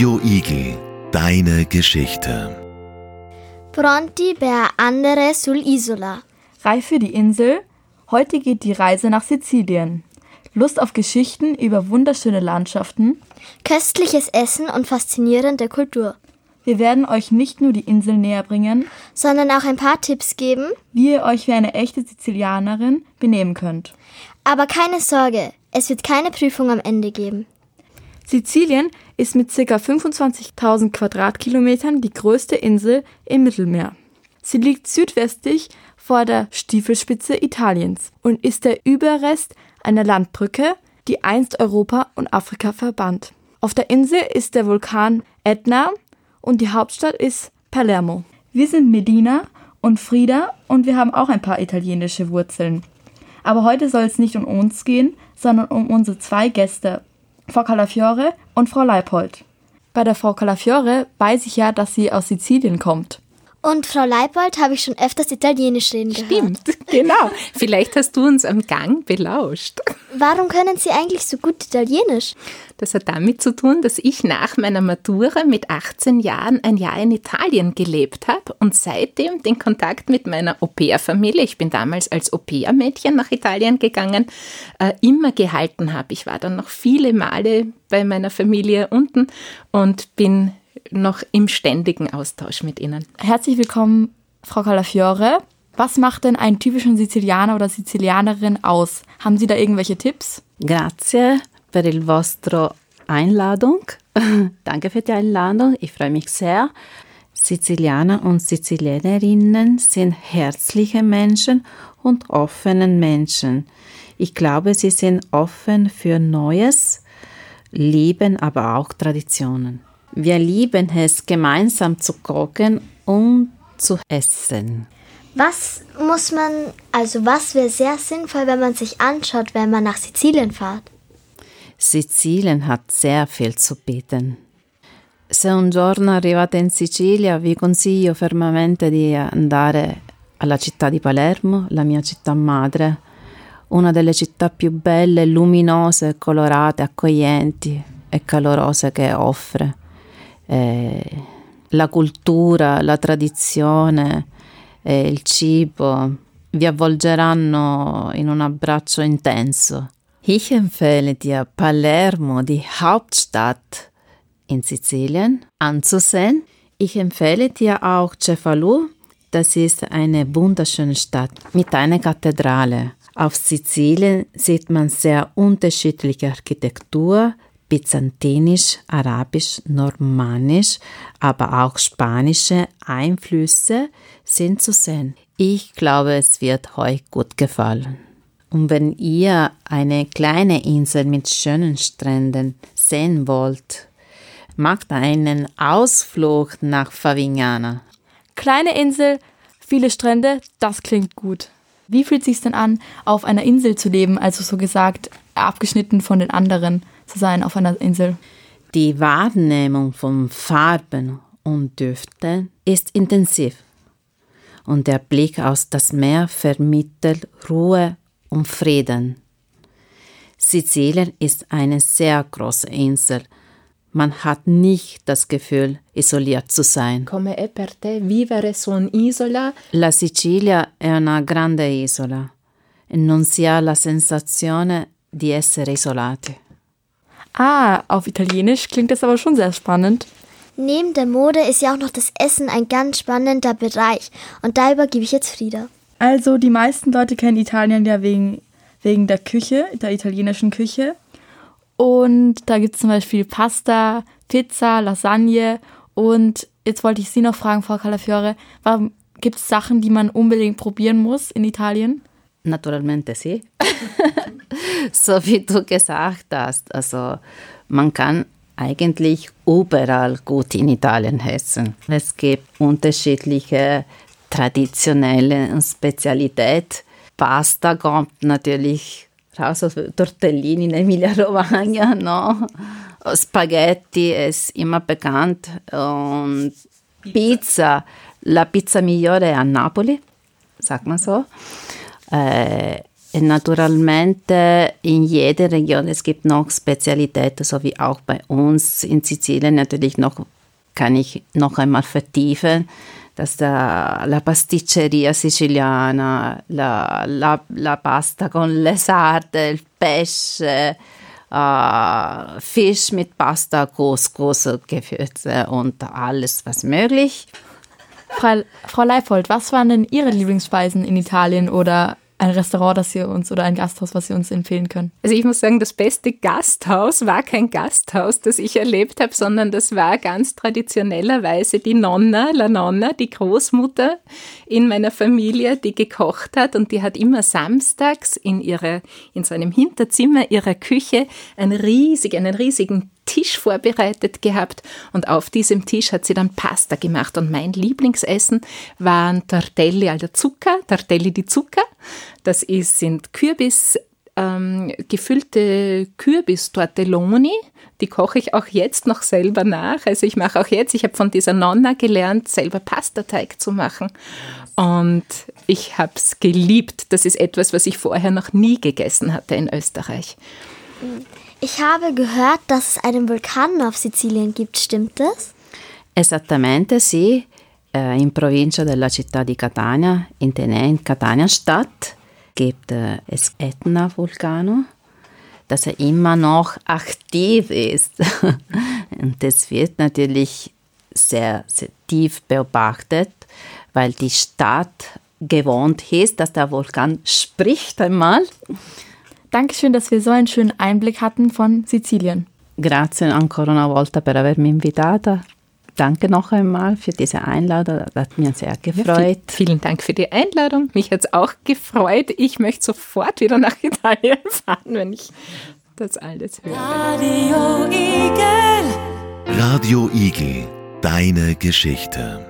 Radio Igel, deine Geschichte. Pronti per andere sull'isola. Reif für die Insel. Heute geht die Reise nach Sizilien. Lust auf Geschichten über wunderschöne Landschaften. Köstliches Essen und faszinierende Kultur. Wir werden euch nicht nur die Insel näher bringen, Sondern auch ein paar Tipps geben. wie ihr euch wie eine echte Sizilianerin benehmen könnt. Aber keine Sorge, es wird keine Prüfung am Ende geben. Sizilien ist mit ca. 25.000 Quadratkilometern die größte Insel im Mittelmeer. Sie liegt südwestlich vor der Stiefelspitze Italiens und ist der Überrest einer Landbrücke, die einst Europa und Afrika verband. Auf der Insel ist der Vulkan Etna und die Hauptstadt ist Palermo. Wir sind Medina und Frieda und wir haben auch ein paar italienische Wurzeln. Aber heute soll es nicht um uns gehen, sondern um unsere zwei Gäste, Frau Calafiore und Frau Leipold. Bei der Frau Calafiore weiß ich ja, dass sie aus Sizilien kommt. Und Frau Leipold habe ich schon öfters Italienisch reden gehört. Stimmt, genau. Vielleicht hast du uns am Gang belauscht. Warum können Sie eigentlich so gut Italienisch? Das hat damit zu tun, dass ich nach meiner Matura mit 18 Jahren ein Jahr in Italien gelebt habe und seitdem den Kontakt mit meiner Au-pair-Familie, ich bin damals als Au-pair-Mädchen nach Italien gegangen, äh, immer gehalten habe. Ich war dann noch viele Male bei meiner Familie unten und bin noch im ständigen Austausch mit ihnen. Herzlich willkommen, Frau Calafiore. Was macht denn einen typischen Sizilianer oder Sizilianerin aus? Haben Sie da irgendwelche Tipps? Grazie per il vostro Einladung. Danke für die Einladung. Ich freue mich sehr. Sizilianer und Sizilianerinnen sind herzliche Menschen und offene Menschen. Ich glaube, sie sind offen für Neues, lieben aber auch Traditionen. Wir lieben es, gemeinsam zu kochen und zu essen. Was muss man, also was wäre sehr sinnvoll, wenn man sich anschaut, wenn man nach Sizilien fährt? Sizilien hat sehr viel zu bieten. Se un giorno arrivate in Sicilia vi consiglio fermamente di andare alla città di Palermo, la mia città madre, una delle città più belle, luminose, colorate, accoglienti e calorose che offre. Eh, la cultura, la tradizione e il cibo vi avvolgeranno in un abbraccio intenso. Ich empfehle dir Palermo, die Hauptstadt in Sizilien, anzusehen. Ich empfehle dir auch Cefalù, das ist eine wunderschöne Stadt mit einer Kathedrale. Auf Sizilien sieht man sehr unterschiedliche Architektur, byzantinisch, arabisch, normannisch, aber auch spanische Einflüsse sind zu sehen. Ich glaube, es wird euch gut gefallen. Und wenn ihr eine kleine Insel mit schönen Stränden sehen wollt, macht einen Ausflug nach Favignana. Kleine Insel, viele Strände, das klingt gut. Wie fühlt sich denn an, auf einer Insel zu leben, also so gesagt, abgeschnitten von den anderen zu sein auf einer Insel? Die Wahrnehmung von Farben und Düften ist intensiv und der Blick aus das Meer vermittelt Ruhe und Frieden. Sizilien ist eine sehr große Insel. Man hat nicht das Gefühl, isoliert zu sein. Come è per te vivere su un'isola? La Sicilia è una grande isola e non si ha la sensazione di essere isolati. Ah, auf Italienisch klingt das aber schon sehr spannend. Neben der Mode ist ja auch noch das Essen ein ganz spannender Bereich. Und da übergebe ich jetzt Frieda. Also, die meisten Leute kennen Italien ja wegen, wegen der Küche, der italienischen Küche. Und da gibt es zum Beispiel Pasta, Pizza, Lasagne. Und jetzt wollte ich Sie noch fragen, Frau Calafiore, gibt es Sachen, die man unbedingt probieren muss in Italien? Naturalmente sì. so wie du gesagt hast, also man kann eigentlich überall gut in Italien essen. Es gibt unterschiedliche traditionelle Spezialität. Pasta kommt natürlich raus aus Tortellini in Emilia Romagna, no? Spaghetti ist immer bekannt und Pizza, la pizza migliore a Napoli, sagt man so. Äh, naturalmente in jeder Region, es gibt noch Spezialitäten, so wie auch bei uns in Sizilien natürlich noch, kann ich noch einmal vertiefen, dass da la pasticceria siciliana, la, la, la pasta con le sarde, il pesce, äh, Fisch mit Pasta, Couscous, Gewürze und alles, was möglich. Frau, Frau Leipold, was waren denn Ihre Lieblingsspeisen in Italien oder ein Restaurant, das Sie uns oder ein Gasthaus, was Sie uns empfehlen können? Also ich muss sagen, das beste Gasthaus war kein Gasthaus, das ich erlebt habe, sondern das war ganz traditionellerweise die Nonna, la Nonna, die Großmutter in meiner Familie, die gekocht hat und die hat immer samstags in ihrer, in so einem Hinterzimmer ihrer Küche einen riesigen, einen riesigen Tisch vorbereitet gehabt und auf diesem Tisch hat sie dann Pasta gemacht und mein Lieblingsessen waren Tortelli alla Zucca, Tortelli di Zucca. Das ist, sind Kürbis, ähm, gefüllte Kürbis-Tortelloni. Die koche ich auch jetzt noch selber nach. Also ich mache auch jetzt, ich habe von dieser Nonna gelernt, selber Pastateig zu machen. Und ich habe es geliebt. Das ist etwas, was ich vorher noch nie gegessen hatte in Österreich. Ich habe gehört, dass es einen Vulkan auf Sizilien gibt. Stimmt das? Esattamente sì, äh, in provincia della città di Catania, in in Catania Stadt, gibt äh, es Etna Vulcano, dass er immer noch aktiv ist. Und das wird natürlich sehr, sehr tief beobachtet, weil die Stadt gewohnt ist, dass der Vulkan spricht einmal. Dankeschön, dass wir so einen schönen Einblick hatten von Sizilien. Grazie ancora una volta per avermi invitata. Danke noch einmal für diese Einladung. Das hat mich sehr gefreut. Ja, vielen Dank für die Einladung. Mich hat es auch gefreut. Ich möchte sofort wieder nach Italien fahren, wenn ich das alles höre. Radio Igel. Radio Igel. Deine Geschichte.